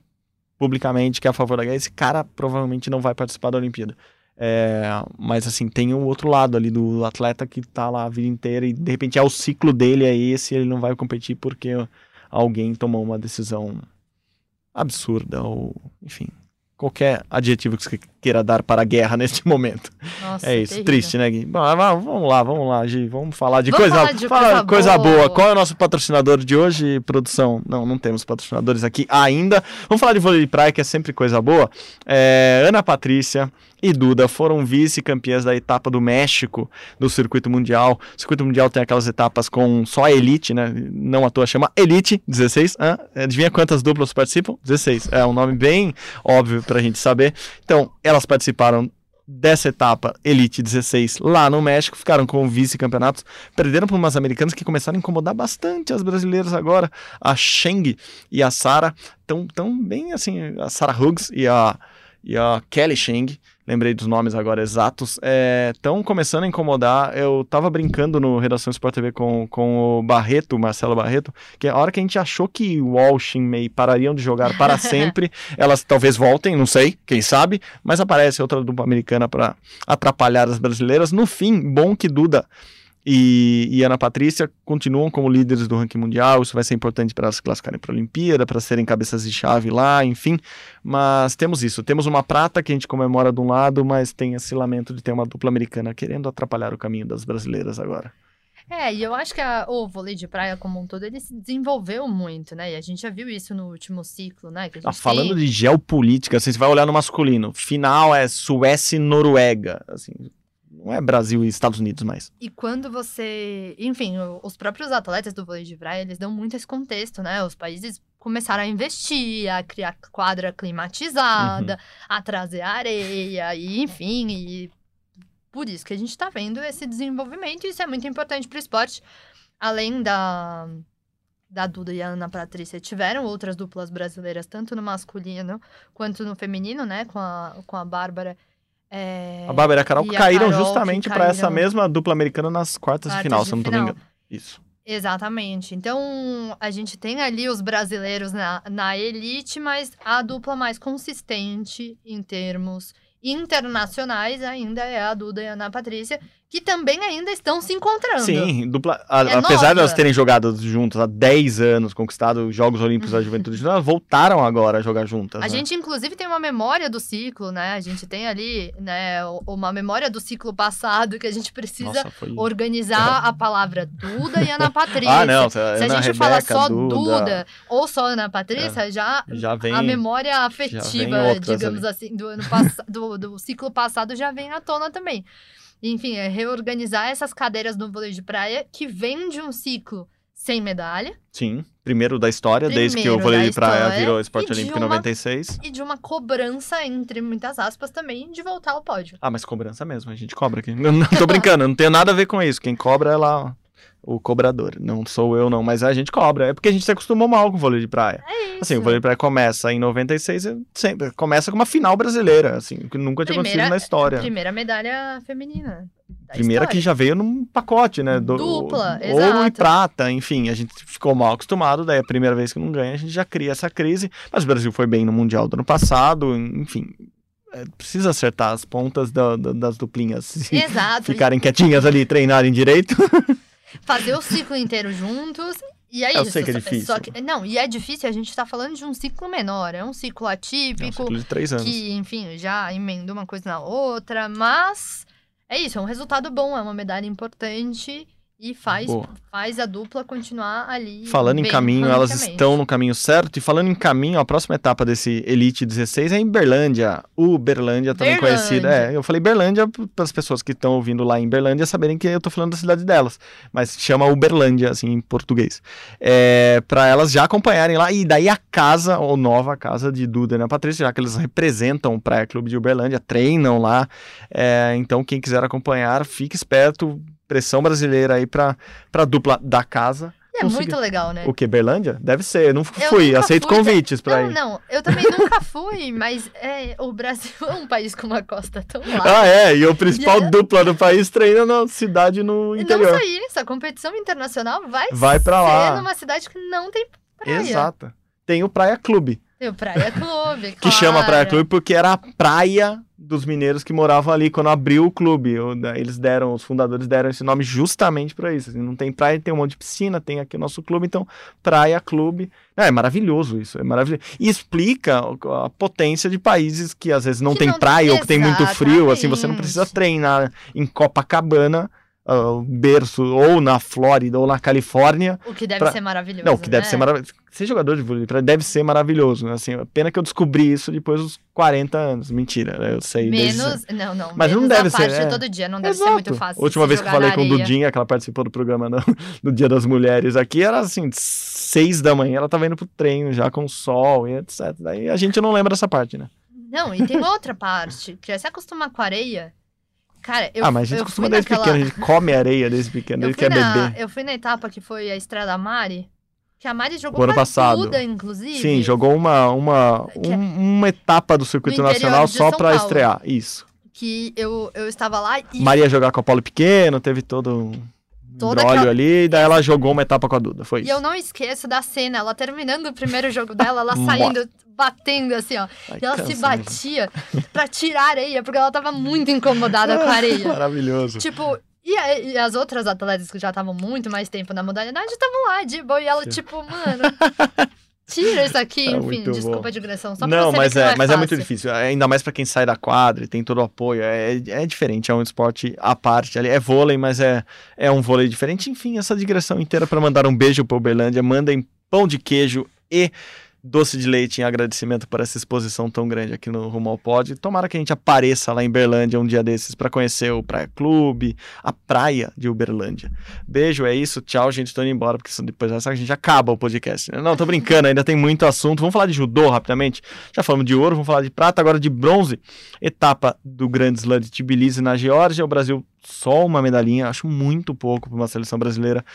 publicamente que é a favor da guerra, esse cara provavelmente não vai participar da Olimpíada. É, mas assim, tem o outro lado ali do atleta que está lá a vida inteira e de repente é o ciclo dele é esse, ele não vai competir porque alguém tomou uma decisão absurda ou, enfim, qualquer adjetivo que você queira dar para a guerra neste momento. Nossa, é isso, terrível. triste, né, Gui? Bom, vamos lá, vamos lá, Gi, vamos falar de Vamos coisa, falar de coisa coisa boa. boa. Qual é o nosso patrocinador de hoje, produção? Não, não temos patrocinadores aqui ainda. Vamos falar de vôlei de praia, que é sempre coisa boa. É, Ana Patrícia e Duda foram vice-campeãs da etapa do México do circuito mundial. O circuito mundial tem aquelas etapas com só a elite, né? Não à toa chama Elite 16. Hã? Adivinha quantas duplas participam? 16. É um nome bem óbvio pra gente saber. Então, elas participaram dessa etapa Elite 16 lá no México, ficaram com vice-campeonatos, perderam para umas americanas que começaram a incomodar bastante as brasileiras agora, a Sheng e a Sara, tão, tão bem assim, a Sara Hughes e a, e a Kelly Sheng, lembrei dos nomes agora exatos, estão começando a incomodar. Eu tava brincando no Redação Sport TV com, com o Barreto, Marcelo Barreto, que a hora que a gente achou que Walsh e May parariam de jogar para sempre, elas talvez voltem, não sei, quem sabe, mas aparece outra dupla americana para atrapalhar as brasileiras. No fim, bom que Duda e, e Ana Patrícia continuam como líderes do ranking mundial. Isso vai ser importante para elas se classificarem para a Olimpíada, para serem cabeças de chave lá, enfim. Mas temos isso. Temos uma prata que a gente comemora de um lado, mas tem esse lamento de ter uma dupla americana querendo atrapalhar o caminho das brasileiras agora. É, e eu acho que a- o vôlei de praia como um todo, ele se desenvolveu muito, né? E a gente já viu isso no último ciclo, né? Que Ah, falando tem... de geopolítica, assim, você vai olhar no masculino. Final é Suécia e Noruega. Assim, não é Brasil e Estados Unidos mais. E quando você... Enfim, o- os próprios atletas do vôlei de praia, eles dão muito esse contexto, né? Os países começaram a investir, a criar quadra climatizada, a trazer areia, e enfim, e por isso que a gente tá vendo esse desenvolvimento, e isso é muito importante pro esporte. Além da, da Duda e a Ana Patrícia, tiveram outras duplas brasileiras, tanto no masculino quanto no feminino, né? Com a, com a Bárbara. É, A Bárbara e a Carol e a caíram Carol que justamente para essa mesma dupla americana nas quartas, de Quartas final, de se eu não tô final. me engano. Isso. Exatamente. Então, a gente tem ali os brasileiros na, na elite, mas a dupla mais consistente em termos internacionais ainda é a Duda e a Ana Patrícia, que também ainda estão se encontrando. Sim, dupla, a- É apesar de nova. elas terem jogado juntas há 10 anos, conquistado os Jogos Olímpicos da Juventude, elas voltaram agora a jogar juntas. A né? gente, inclusive, tem uma memória do ciclo, né? A gente tem ali, né, uma memória do ciclo passado que a gente precisa Nossa, foi... organizar a palavra Duda e Ana Patrícia. Ah, não, Se a Ana gente falar só Duda, Duda, ou só Ana Patrícia, já já vem... a memória afetiva, digamos assim, do ano passado, do, do ciclo passado já vem à tona também. Enfim, é reorganizar essas cadeiras no vôlei de praia que vem de um ciclo sem medalha Sim, primeiro da história, desde que o Primeiro vôlei de praia virou esporte olímpico em uma- 96. e de uma cobrança, entre muitas aspas, também de voltar ao pódio. Ah, mas cobrança mesmo, a gente cobra aqui. Não, não tô brincando, não tem nada a ver com isso. Quem cobra é lá o cobrador. Não sou eu, não, mas a gente cobra. É porque a gente se acostumou mal com o vôlei de praia. É. Assim, o vôlei de praia começa em 96, e sempre começa com uma final brasileira, assim, que nunca tinha Primeira- acontecido na história. Primeira medalha feminina. Primeira que história. já veio num pacote, né? Do, Dupla, Ouro e exato. prata, enfim, a gente ficou mal acostumado, daí a primeira vez que não ganha, a gente já cria essa crise. Mas o Brasil foi bem no Mundial do ano passado, enfim. é, precisa acertar as pontas da- da- das duplinhas. Se Exato. ficarem quietinhas ali e treinarem direito. fazer o ciclo inteiro juntos. E é Eu isso. sei que é só- difícil. Só que, não, e é difícil, a gente tá falando de um ciclo menor. É um ciclo É um atípico, ciclo de três anos. que, enfim, já emenda uma coisa na outra, mas é isso, é um resultado bom, é uma medalha importante. E faz, Boa. faz a dupla continuar ali. Falando em caminho, elas estão no caminho certo. E falando em caminho, a próxima etapa desse Elite 16 é em Berlândia. Uberlândia, também Berlândia. conhecida. É, eu falei Berlândia para as pessoas que estão ouvindo lá em Berlândia saberem que eu tô falando da cidade delas. Mas chama Uberlândia, assim, em português. É, para elas já acompanharem lá. E daí a casa, ou nova casa de Duda e Ana Patrícia, já que eles representam o Praia Clube de Uberlândia, treinam lá. É, então, quem quiser acompanhar, fique esperto. Pressão brasileira aí para a dupla da casa. É consegui- muito legal, né? o que, Berlândia? Deve ser, eu não Eu fui, nunca aceito fui, convites pra Não, ir. não, eu também nunca fui, mas é, o Brasil é um país com uma costa tão larga. Ah, é, e o principal dupla do país treina na cidade no E interior. Não só isso, a competição internacional vai, Vai pra lá. numa cidade que não tem praia. Exato. Tem o Praia Clube, o Praia Clube, que chama claro. Praia Clube porque era a praia dos mineiros que moravam ali quando abriu o clube. Eles deram, os fundadores deram esse nome justamente pra isso. assim, não tem praia, tem um monte de piscina, tem aqui o nosso clube, então Praia Clube. É, é maravilhoso isso, é maravilhoso. E explica a potência de países que às vezes não Que tem não- praia ou que tem muito frio, assim, você não precisa treinar em Copacabana, o berço, ou na Flórida, ou na Califórnia. O que deve Pra- ser maravilhoso. Não, que deve né? ser maravilhoso. Ser jogador de vôlei deve ser maravilhoso, né? Assim, pena que eu descobri isso depois dos 40 anos. Mentira, né? eu sei desde Menos. Não, não. Mas não deve a parte ser, é. todo dia, não deve Exato. ser muito fácil. A última vez que eu falei com o. Dudinha, que ela participou do programa no, no Dia das Mulheres aqui, era assim, seis da manhã, ela tava indo pro treino já com sol e etc. Daí a gente não lembra dessa parte, né? Não, e tem outra parte, que é se acostumar com areia. Cara, eu ah, mas a gente eu costuma desde naquela... pequeno, a gente come areia desde pequeno, eu, desde fui que é na... bebê. eu fui na etapa que foi a Estrada Mari, que a Mari jogou O ano passado. Duda, inclusive. Sim, jogou uma, uma, é- um- uma etapa do circuito interior nacional só Paulo. estrear. Isso. Que eu, eu estava lá e Maria jogar com a Paulo Pequeno, teve todo um embrólio aquela- ali, e daí ela jogou uma etapa com a Duda, foi E isso. eu não esqueço da cena, ela terminando o primeiro jogo dela, ela saindo, batendo assim, ó. Ai, E ela cansa se mesmo. batia pra tirar a areia, porque ela tava muito incomodada com a areia. Maravilhoso. tipo, e, a- e as outras atletas que já estavam muito mais tempo na modalidade estavam lá de boa. E ela, Sim. tipo, mano, tira isso aqui, É enfim, desculpa bom. a digressão. Só pra não, mas é, não mas é muito difícil. Ainda mais pra quem sai da quadra e tem todo o apoio. É, é diferente, é um esporte à parte. ali. É vôlei, mas é, é um vôlei diferente. Enfim, essa digressão inteira pra mandar um beijo pra Uberlândia. Mandem pão de queijo e doce de leite em agradecimento por essa exposição tão grande aqui no Rumo ao Pod. Tomara que a gente apareça lá em Berlândia um dia desses pra conhecer o Praia Clube, a praia de Uberlândia. Beijo, é isso. Tchau, gente. Tô indo embora, porque depois dessa a gente acaba o podcast. né? Não, tô brincando, ainda tem muito assunto. Vamos falar de judô rapidamente. Já falamos de ouro, vamos falar de prata, agora de bronze. Etapa do Grand Slam de Tbilisi na Geórgia. O Brasil só uma medalhinha, acho muito pouco para uma seleção brasileira.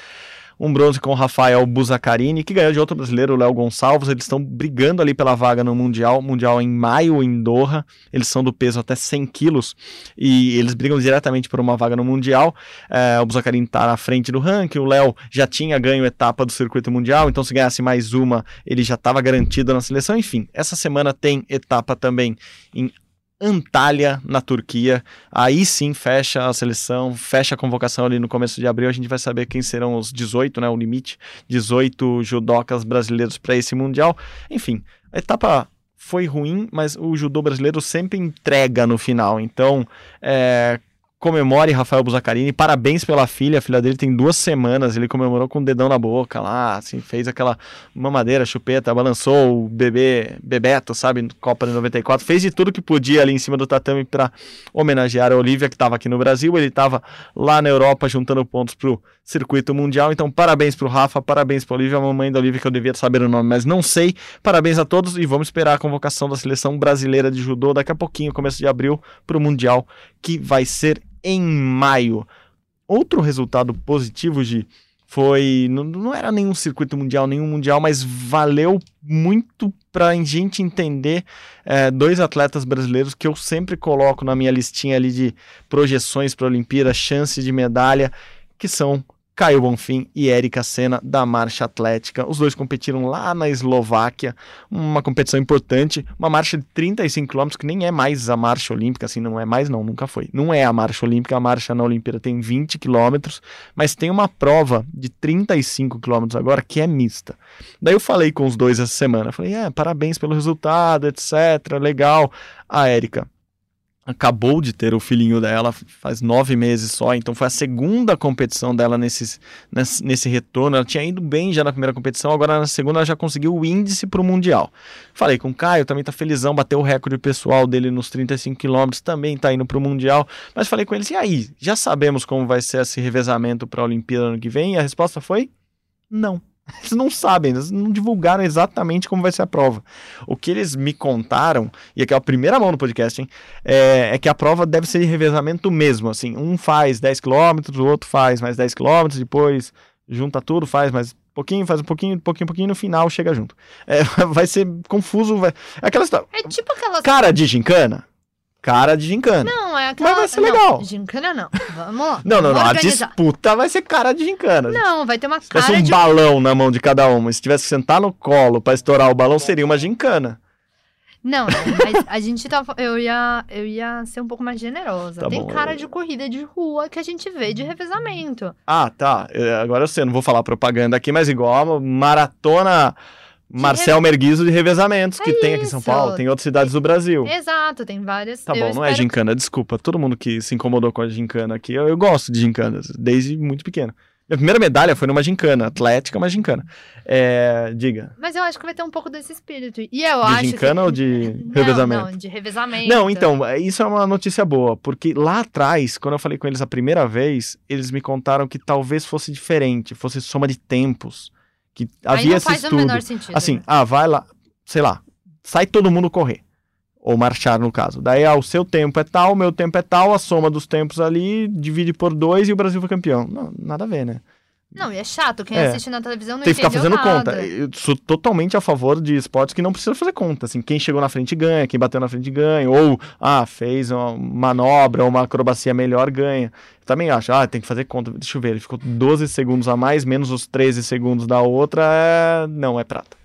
Um bronze com o Rafael Buzacarini, que ganhou de outro brasileiro, o Léo Gonçalves. Eles estão brigando ali pela vaga no Mundial. Mundial em maio, em Doha. Eles são do peso até 100 quilos. E eles brigam diretamente por uma vaga no Mundial. É, o Buzacarini está na frente do ranking. O Léo já tinha ganho etapa do circuito mundial. Então, se ganhasse mais uma, ele já estava garantido na seleção. Enfim, essa semana tem etapa também em Antalya, na Turquia. Aí sim fecha a seleção, fecha a convocação ali no começo de abril. A gente vai saber quem serão os 18, né? O limite, 18 judocas brasileiros para esse Mundial. Enfim, a etapa foi ruim, mas o judô brasileiro sempre entrega no final. Então, é, comemore Rafael Buzacarini, parabéns pela filha, a filha dele tem duas semanas, ele comemorou com o dedão na boca lá, assim, fez aquela mamadeira, chupeta, balançou o bebê, Bebeto, sabe, Copa de 94, fez de tudo que podia ali em cima do tatame para homenagear a Olivia, que estava aqui no Brasil, ele estava lá na Europa juntando pontos pro circuito mundial, então parabéns pro Rafa, parabéns pra Olivia, a mamãe da Olivia, que eu devia saber o nome, mas não sei, parabéns a todos e vamos esperar a convocação da seleção brasileira de judô daqui a pouquinho, começo de abril, pro Mundial, que vai ser em maio. Outro resultado positivo, Gi, foi. Não, não era nenhum circuito mundial, nenhum mundial, mas valeu muito para a gente entender é, dois atletas brasileiros que eu sempre coloco na minha listinha ali de projeções para a Olimpíada, chance de medalha, que são Caio Bonfim e Érica Senna da marcha atlética. Os dois competiram lá na Eslováquia, uma competição importante, uma marcha de 35 km, que nem é mais a marcha olímpica, assim, não é mais não, nunca foi. Não é a marcha olímpica, a marcha na Olimpíada tem 20 km, mas tem uma prova de 35 km agora que é mista. Daí eu falei com os dois essa semana, falei, é, parabéns pelo resultado, etc, legal. A Érica acabou de ter o filhinho dela faz nove meses só, então foi a segunda competição dela nesse, nesse, nesse retorno. Ela tinha ido bem já na primeira competição, agora na segunda ela já conseguiu o índice para o Mundial. Falei com o Caio, também tá felizão, bateu o recorde pessoal dele nos 35 quilômetros, também tá indo para o Mundial. Mas falei com ele assim, e aí, já sabemos como vai ser esse revezamento para a Olimpíada ano que vem? E a resposta foi, não. Eles não sabem, eles não divulgaram exatamente como vai ser a prova. O que eles me contaram, e aqui é a primeira mão no podcast, hein, é, é, que a prova deve ser de revezamento mesmo. Assim, um faz 10 km, o outro faz mais 10 km, depois junta tudo, faz mais pouquinho, faz um pouquinho, pouquinho, pouquinho, no final chega junto. É, vai ser confuso. Vai... É aquela história. É tipo aquelas. Cara de gincana, cara de gincana. Não, é aquela. Mas vai ser não, legal. Gincana não. Vamos lá. Não, não, não. A Organizar. disputa vai ser cara de gincana. Não, vai ter uma Se tivesse cara um de. balão na mão de cada uma, se tivesse que sentar no colo pra estourar o balão, seria uma gincana. Não, não, mas a gente tá. Eu ia, eu ia ser um pouco mais generosa. Tá Tem bom, cara eu- de corrida de rua que a gente vê de revezamento. Ah, tá. É, Agora eu sei, não vou falar propaganda aqui, mas igual a maratona Marcel Merguizo de revezamentos que É tem aqui em São. Paulo, tem em outras cidades do Brasil. Exato, tem várias. Tá eu bom, não é gincana, desculpa. Todo mundo que se incomodou com a gincana aqui, eu, eu gosto de gincanas, desde muito pequeno. Minha primeira medalha foi numa gincana, atlética, mas gincana. É, diga. Mas eu acho que vai ter um pouco desse espírito. E eu De acho. gincana que... ou de Não, revezamento? Não, de revezamento. Não, então, isso é uma notícia boa, porque lá atrás, quando eu falei com eles a primeira vez, eles me contaram que talvez fosse diferente, fosse soma de tempos, que Aí havia não esse faz o estudo. menor sentido. Assim, né? ah, vai lá, sei lá, sai todo mundo correr, ou marchar no caso. Daí, ah, o seu tempo é tal, o meu tempo é tal, a soma dos tempos ali divide por dois e o Brasil foi campeão. Não, nada a ver, né? Não, e é chato. Quem É. assiste na televisão não Tem que ficar fazendo nada. conta. Eu sou totalmente a favor de esportes que não precisa fazer conta. Assim, quem chegou na frente ganha, quem bateu na frente ganha, ou ah, fez uma manobra ou uma acrobacia melhor ganha. Eu também acho, ah, tem que fazer conta. Deixa eu ver, ele ficou 12 segundos a mais, menos os 13 segundos da outra, é... não é prata.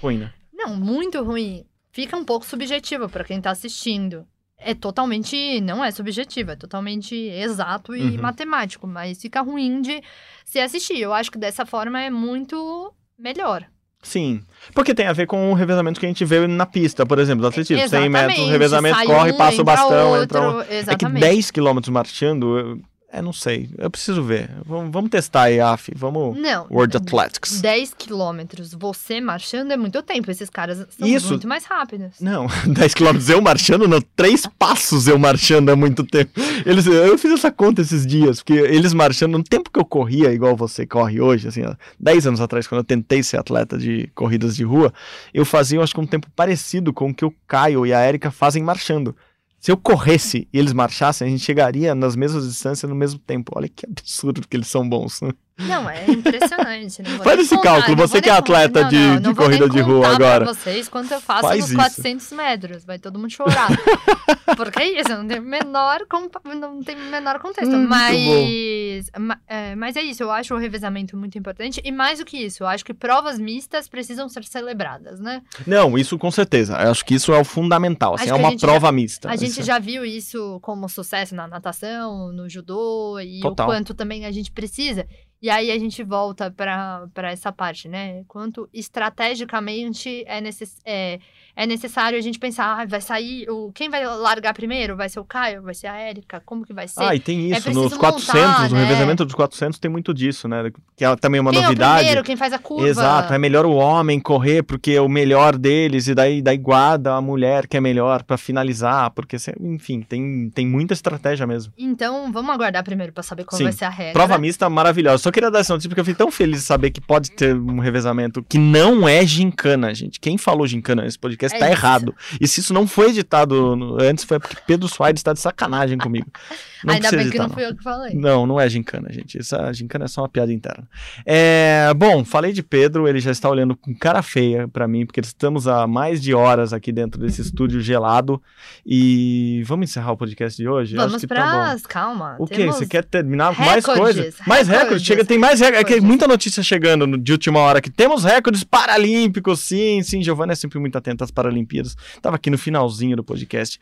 Ruim, né? Não, muito ruim. Fica um pouco subjetivo pra quem tá assistindo. É totalmente. Não é subjetivo, é totalmente exato e Uhum. matemático, mas fica ruim de se assistir. Eu acho que dessa forma é muito melhor. Sim, porque tem a ver com o revezamento que a gente vê na pista, por exemplo, do atletismo. 100 metros, Exatamente, revezamento, sai corre, um, passa o bastão, outro, entra um... É que Exatamente. 10 quilômetros marchando. É, não sei, eu preciso ver. Vamos, vamos testar aí, AF, vamos... Não. World Athletics. 10 quilômetros, você marchando é muito tempo. Esses caras são Isso. muito mais rápidos. Não, 10 km eu marchando, não, três passos eu marchando há muito tempo. Eles, eu fiz essa conta esses dias, porque eles marchando, no tempo que eu corria, igual você corre hoje, assim, ó, 10 anos atrás, quando eu tentei ser atleta de corridas de rua, eu fazia, eu acho que um tempo parecido com o que o Caio e a Erika fazem marchando. Se eu corresse e eles marchassem, a gente chegaria nas mesmas distâncias no mesmo tempo. Olha que absurdo que eles são bons. Não, é impressionante. não Faz esse contar, cálculo, você que é atleta de- Não, de não vou corrida de rua agora. Pra vocês quanto eu faço Faz nos isso. 400 metros. Vai todo mundo chorar. Porque é isso, não tem o menor, não tem menor contexto. Hum, mas, ma- é, mas é isso, eu acho o revezamento muito importante. E mais do que isso, eu acho que provas mistas precisam ser celebradas, né? Não, isso com certeza. Eu acho que isso é o fundamental. Assim, é uma prova mista. A gente Isso. já viu isso como sucesso na natação, no judô e Total. o quanto também a gente precisa. E aí a gente volta para essa parte, né? Quanto estrategicamente é, necess, é, é necessário a gente pensar, ah, vai sair, o, quem vai largar primeiro? Vai ser o Caio? Vai ser a Érica? Como que vai ser? Ah, e tem É isso, preciso nos 400, montar, no né? revezamento dos 400 tem muito disso, né? Que é também uma quem é o novidade. primeiro? Quem faz a curva? Exato, é melhor o homem correr porque é o melhor deles e daí, daí guarda a mulher que é melhor pra finalizar, porque, enfim, tem, tem muita estratégia mesmo. Então, vamos aguardar primeiro para saber qual Sim. vai ser a regra. Prova mista maravilhosa. Só queria dar essa notícia porque eu fiquei tão feliz de saber que pode ter um revezamento que não é gincana, gente. Quem falou gincana nesse podcast É tá isso. errado. E se isso não foi editado no- antes, foi porque Pedro Soares tá de sacanagem comigo. Não Ainda bem que editar, não fui eu que falei. Não, não é gincana, gente. Essa gincana é só uma piada interna. É, bom, falei de Pedro, ele já está olhando com cara feia pra mim, porque estamos há mais de horas aqui dentro desse estúdio gelado. E vamos encerrar o podcast de hoje? Vamos que para tá calma. O temos- Você quer terminar com mais coisas? Mais recordes? Chega, tem mais recordes. É que muita notícia chegando de última hora aqui. Temos recordes paralímpicos, sim, sim. Giovana é sempre muito atenta às Paralimpíadas. Tava aqui no finalzinho do podcast.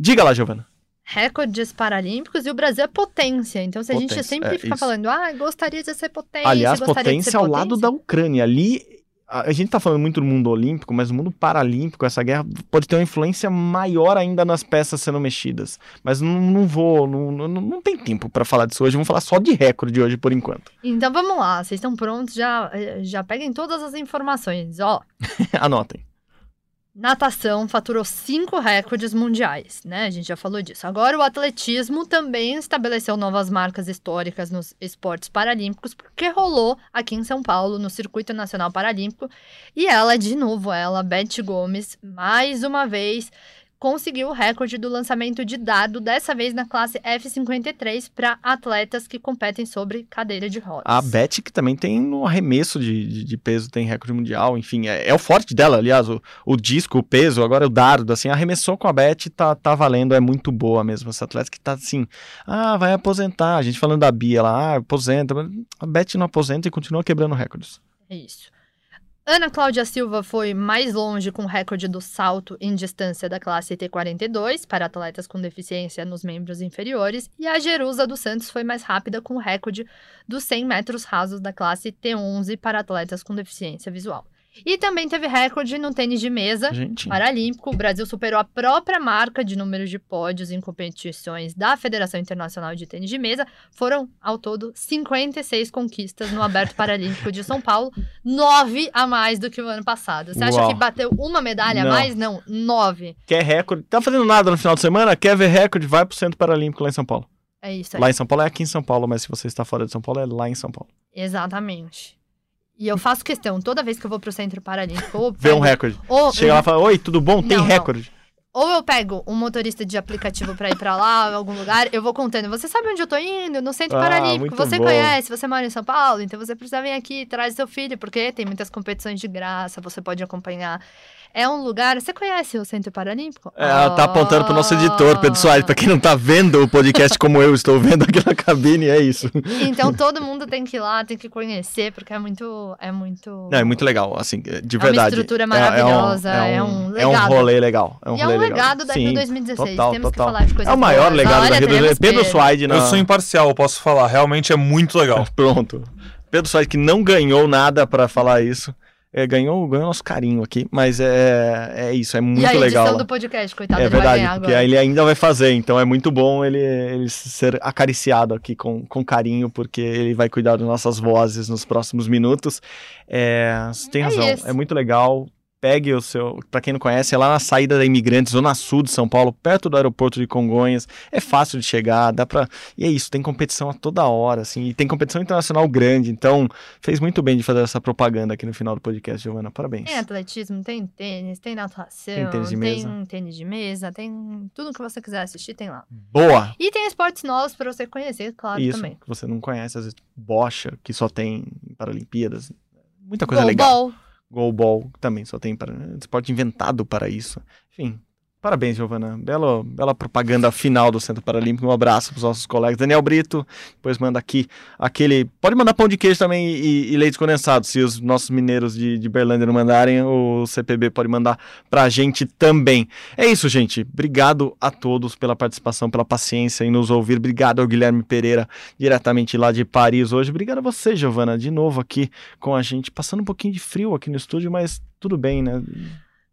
Diga lá, Giovana. recordes paralímpicos e o Brasil é potência. Então, se a gente Potência, sempre é, fica isso. falando, ah, gostaria de ser potência. Aliás, potência ao lado da Ucrânia. Ali, a, a gente tá falando muito do mundo olímpico, mas o mundo paralímpico, essa guerra pode ter uma influência maior ainda nas peças sendo mexidas. Mas não, não vou, não, não, não tem tempo para falar disso hoje. Vamos falar só de recorde hoje por enquanto. Então vamos lá, vocês estão prontos? Já, eh, já peguem todas as informações. Ó, Anotem. Natação faturou cinco recordes mundiais, né? A gente já falou disso. Agora o atletismo também estabeleceu novas marcas históricas nos esportes paralímpicos, porque rolou aqui em São Paulo, no Circuito Nacional Paralímpico. E ela, de novo, ela, Beth Gomes, mais uma vez conseguiu o recorde do lançamento de dado, dessa vez na classe F53, para atletas que competem sobre cadeira de rodas. A Beth, que também tem no arremesso de, de, de peso, tem recorde mundial, enfim, é, é o forte dela, aliás, o, o disco, o peso, agora o dardo, assim, arremessou com a Beth, tá, tá valendo, é muito boa mesmo, essa atleta que tá assim, ah, vai aposentar, a gente falando da Bia lá, ah, aposenta, a Beth não aposenta e continua quebrando recordes. É isso. Ana Cláudia Silva foi mais longe com o recorde do salto em distância da classe T42 para atletas com deficiência nos membros inferiores, e a Jerusa dos Santos foi mais rápida com o recorde dos 100 metros rasos da classe T11 para atletas com deficiência visual. E também teve recorde no tênis de mesa Gente, paralímpico. O Brasil superou a própria marca de número de pódios em competições da Federação Internacional de Tênis de Mesa. Foram, ao todo, 56 conquistas no Aberto Paralímpico de São Paulo, nove a mais do que o ano passado. Você acha Uau. que bateu uma medalha Não. a mais? Não, nove. quer recorde, tá fazendo nada no final de semana, quer ver recorde, vai pro Centro Paralímpico lá em São Paulo. É isso aí. Lá em São Paulo é aqui em São Paulo, mas se você está fora de São Paulo, é lá em São Paulo. Exatamente. E eu faço questão, toda vez que eu vou pro Centro Paralímpico, ou Vê um pego- recorde. ou, Chega lá e fala, oi, tudo bom? Tem Não, não. recorde. Ou eu pego um motorista de aplicativo pra ir pra lá, em algum lugar, eu vou contando. Você sabe onde eu tô indo? No Centro Ah, Paralímpico. Você bom. conhece, você mora em São Paulo, então você precisa vir aqui, traz seu filho, porque tem muitas competições de graça, você pode acompanhar. É um lugar. Você conhece o Centro Paralímpico? É, ela tá apontando pro nosso editor, Pedro Soares. Pra quem não tá vendo o podcast como eu estou vendo aqui na cabine, é isso. Então todo mundo tem que ir lá, tem que conhecer, porque é muito. É muito. Não, é muito legal, assim, de É uma verdade. estrutura É- maravilhosa, É, é um, um é um legado. rolê legal. É um e é rolê um legal. legado da Rio Sim, 2016. total, Temos total. que falar de coisas É o maior boas. legado Olha, da Rio teremos Pedro Pedro. Suaide na... Eu sou imparcial, eu posso falar. Realmente é muito legal. Pronto. Pedro Soares que não ganhou nada pra falar isso. É, ganhou, ganhou nosso carinho aqui, mas é, é isso, é muito e a edição legal. do podcast, coitado, É vai verdade, ganhar porque agora. ele ainda vai fazer, então é muito bom ele, ele ser acariciado aqui com, com carinho, porque ele vai cuidar das nossas vozes nos próximos minutos. É, tem É razão, isso. é muito legal. Pegue o seu, pra quem não conhece, é lá na saída da Imigrantes, Zona Sul de São Paulo, perto do aeroporto de Congonhas. É fácil de chegar, dá pra. E é isso, tem competição a toda hora, assim, e tem competição internacional grande, então fez muito bem de fazer essa propaganda aqui no final do podcast, Giovana. Parabéns. Tem atletismo, tem tênis, tem natação, Tem tênis de mesa. tem tênis de mesa, tem tudo que você quiser assistir, tem lá. Boa! E tem esportes novos pra você conhecer, claro, Isso, também. que você não conhece, às vezes bocha, que só tem em Paralimpíadas. Muita coisa legal. Goalball. Goalball também só tem para esporte inventado para isso. Enfim, parabéns, Giovana. Bela, bela propaganda final do Centro Paralímpico. Um abraço para os nossos colegas. Daniel Brito, depois manda aqui aquele. Pode mandar pão de queijo também e, e leite condensado. Se os nossos mineiros de, de Berlândia não mandarem, o CPB pode mandar para a gente também. É isso, gente. Obrigado a todos pela participação, pela paciência em nos ouvir. Obrigado ao Guilherme Pereira, diretamente lá de Paris hoje. Obrigado a você, Giovana, de novo aqui com a gente, passando um pouquinho de frio aqui no estúdio, mas tudo bem, né?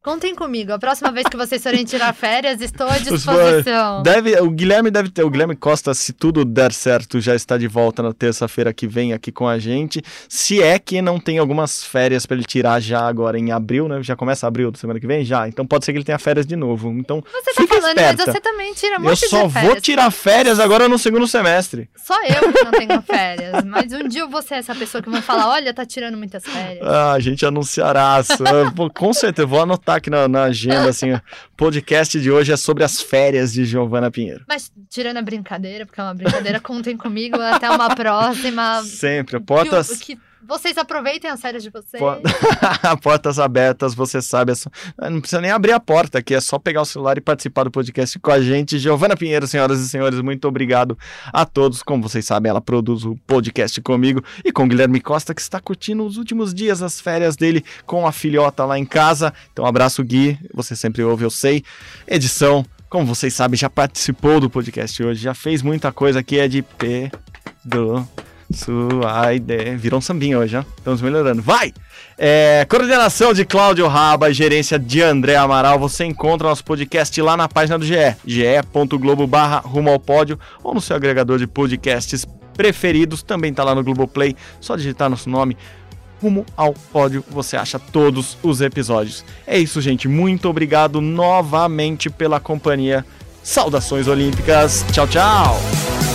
Contem comigo. A próxima vez que vocês forem tirar férias, estou à Os disposição. Deve, o Guilherme deve ter, o Guilherme Costa, se tudo der certo, já está de volta na terça-feira que vem aqui com a gente. Se é que não tem algumas férias para ele tirar já agora em abril, né? Já começa abril da semana que vem? Já. Então pode ser que ele tenha férias de novo. Então, Você tá falando, esperta. mas você também tira um eu só vou tirar férias agora no segundo semestre. Só eu que não tenho férias. Mas um dia eu vou ser essa pessoa que vai falar: olha, tá tirando muitas férias. Ah, a gente anunciará. Eu com certeza, vou anotar aqui na, na agenda, assim, o podcast de hoje é sobre as férias de Giovana Pinheiro. Mas tirando a brincadeira, porque é uma brincadeira, contem comigo. Até uma próxima. Sempre, Que, portas... o- que vocês aproveitem as férias de vocês. Po- Portas abertas, você sabe. é só- Não precisa nem abrir a porta aqui, é só pegar o celular e participar do podcast com a gente. Giovana Pinheiro, senhoras e senhores, muito obrigado a todos. Como vocês sabem, ela produz o podcast comigo e com o Guilherme Costa, que está curtindo os últimos dias as férias dele com a filhota lá em casa. Então, abraço, Gui. Você sempre ouve, eu sei. Edição. Como vocês sabem, já participou do podcast hoje, já fez muita coisa aqui, é de Pedro Sua ideia. Virou um sambinho hoje, ó. Estamos melhorando. Vai! É, coordenação de Cláudio Raba e gerência de André Amaral. Você encontra nosso podcast lá na página do GE, ge.globo barra rumo ao pódio, ou no seu agregador de podcasts preferidos. Também tá lá no Globoplay. Só digitar nosso nome. Rumo ao pódio, você acha todos os episódios. É isso, gente. Muito obrigado novamente pela companhia. Saudações Olímpicas. Tchau, tchau.